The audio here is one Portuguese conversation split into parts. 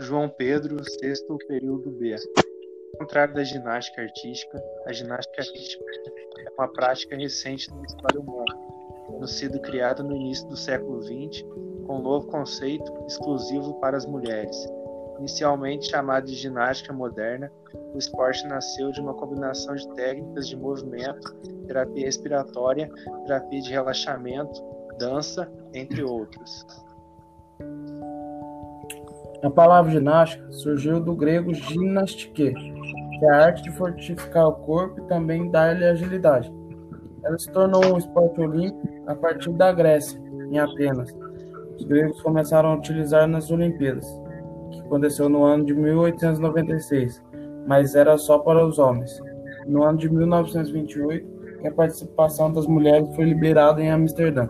João Pedro, sexto período B. Ao contrário da ginástica artística, a ginástica artística é uma prática recente na história humana, tendo sido criada no início do século XX com um novo conceito exclusivo para as mulheres. Inicialmente chamado de ginástica moderna, o esporte nasceu de uma combinação de técnicas de movimento, terapia respiratória, terapia de relaxamento, dança, entre outros. A palavra ginástica surgiu do grego gymnastike, que é a arte de fortificar o corpo e também dar-lhe agilidade. Ela se tornou um esporte olímpico a partir da Grécia, em Atenas. Os gregos começaram a utilizar nas Olimpíadas, que aconteceu no ano de 1896, mas era só para os homens. No ano de 1928, a participação das mulheres foi liberada em Amsterdã.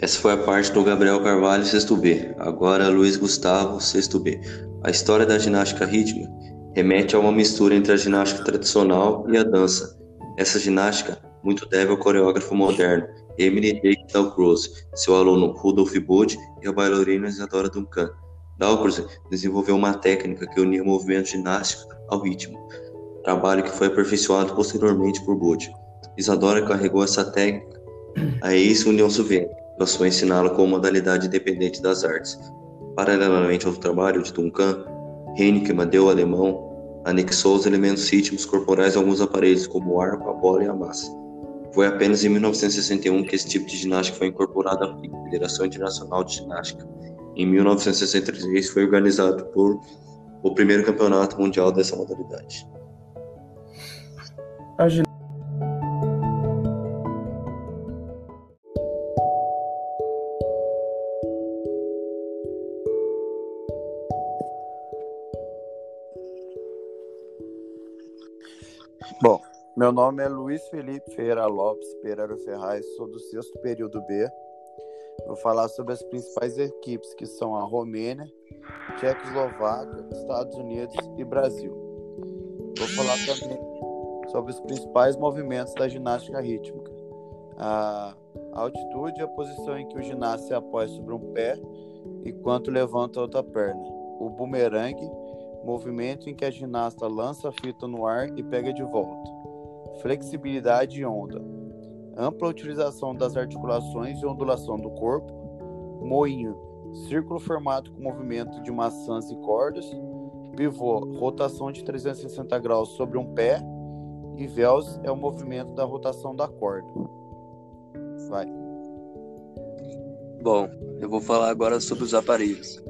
Essa foi a parte do Gabriel Carvalho, sexto B. Agora Luiz Gustavo, sexto B. A história da ginástica rítmica remete a uma mistura entre a ginástica tradicional e a dança. Essa ginástica muito deve ao coreógrafo moderno Emily Jake Dalcroze, seu aluno Rudolf Bode e a bailarina Isadora Duncan. Dalcroze desenvolveu uma técnica que unia movimento ginástico ao ritmo, trabalho que foi aperfeiçoado posteriormente por Bode. Isadora carregou essa técnica à ex-União Soviética passou a ensiná-la como modalidade independente das artes. Paralelamente ao trabalho de Duncan, Heineken deu alemão anexou os elementos rítmicos corporais a alguns aparelhos, como o arco, a bola e a massa. Foi apenas em 1961 que esse tipo de ginástica foi incorporado à Federação Internacional de Ginástica. Em 1963 foi organizado por o primeiro campeonato mundial dessa modalidade. A Bom, meu nome é Luiz Felipe Ferreira Lopes Pereira Ferraz, sou do sexto período B. Vou falar sobre as principais equipes, que são a Romênia, Tchecoslováquia, Estados Unidos e Brasil. Vou falar também sobre os principais movimentos da ginástica rítmica. A altitude é a posição em que o ginasta se apoia sobre um pé enquanto levanta outra perna. O bumerangue movimento em que a ginasta lança a fita no ar e pega de volta. Flexibilidade e onda. Ampla utilização das articulações e ondulação do corpo. Moinho, círculo formado com movimento de maçãs e cordas. Pivô, rotação de 360 graus sobre um pé. E véus é o movimento da rotação da corda. Vai. Bom, eu vou falar agora sobre os aparelhos.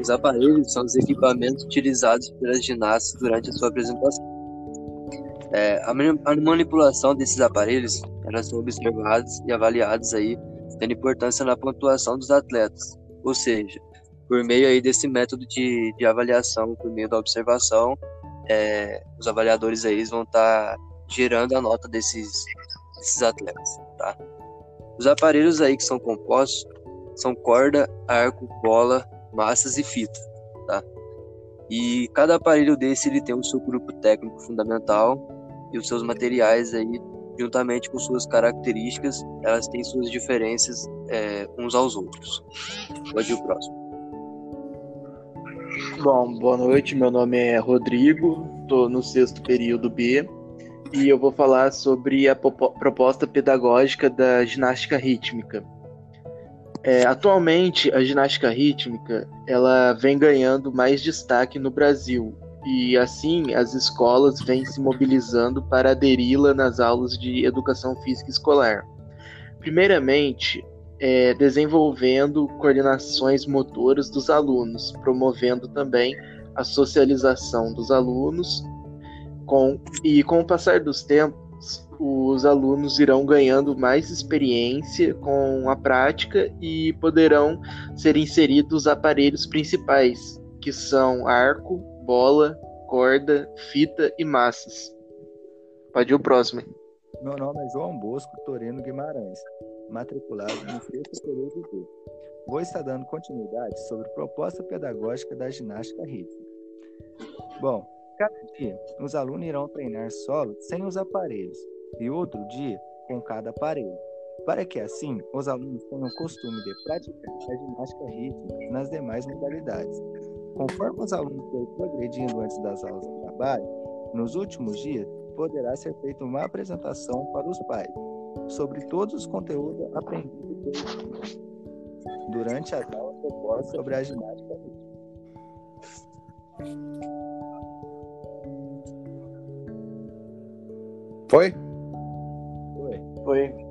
Os aparelhos são os equipamentos utilizados pelas ginastas durante a sua apresentação. É, a, a, manipulação desses aparelhos elas são observadas e avaliadas aí, tendo importância na pontuação dos atletas. Ou seja, por meio aí desse método de, de avaliação, por meio da observação, é, os avaliadores aí vão estar tá gerando a nota desses, desses atletas, tá? Os aparelhos aí que são compostos são corda, arco, bola, massas e fita, tá? E cada aparelho desse ele tem o seu grupo técnico fundamental e os seus materiais aí, juntamente com suas características, elas têm suas diferenças é, uns aos outros. Pode ir o próximo. Bom, boa noite. Meu nome é Rodrigo, estou no sexto período B e eu vou falar sobre a proposta pedagógica da ginástica rítmica. É, atualmente, a ginástica rítmica ela vem ganhando mais destaque no Brasil e assim as escolas vêm se mobilizando para aderi-la nas aulas de educação física escolar. Primeiramente, é, desenvolvendo coordenações motoras dos alunos, promovendo também a socialização dos alunos com, e com o passar dos tempos os alunos irão ganhando mais experiência com a prática e poderão ser inseridos aparelhos principais, que são arco, bola, corda, fita e massas. Pode ir o próximo. Meu nome é João Bosco Torino Guimarães, matriculado no sexto período B. Vou estar dando continuidade sobre proposta pedagógica da ginástica rítmica. Bom, cada dia os alunos irão treinar solo sem os aparelhos, e outro dia com cada aparelho. para que assim os alunos tenham o costume de praticar a ginástica rítmica nas demais modalidades. Conforme os alunos forem progredindo antes das aulas de trabalho, nos últimos dias poderá ser feita uma apresentação para os pais sobre todos os conteúdos aprendidos durante as aulas propostas sobre a ginástica rítmica. Foi. Foi.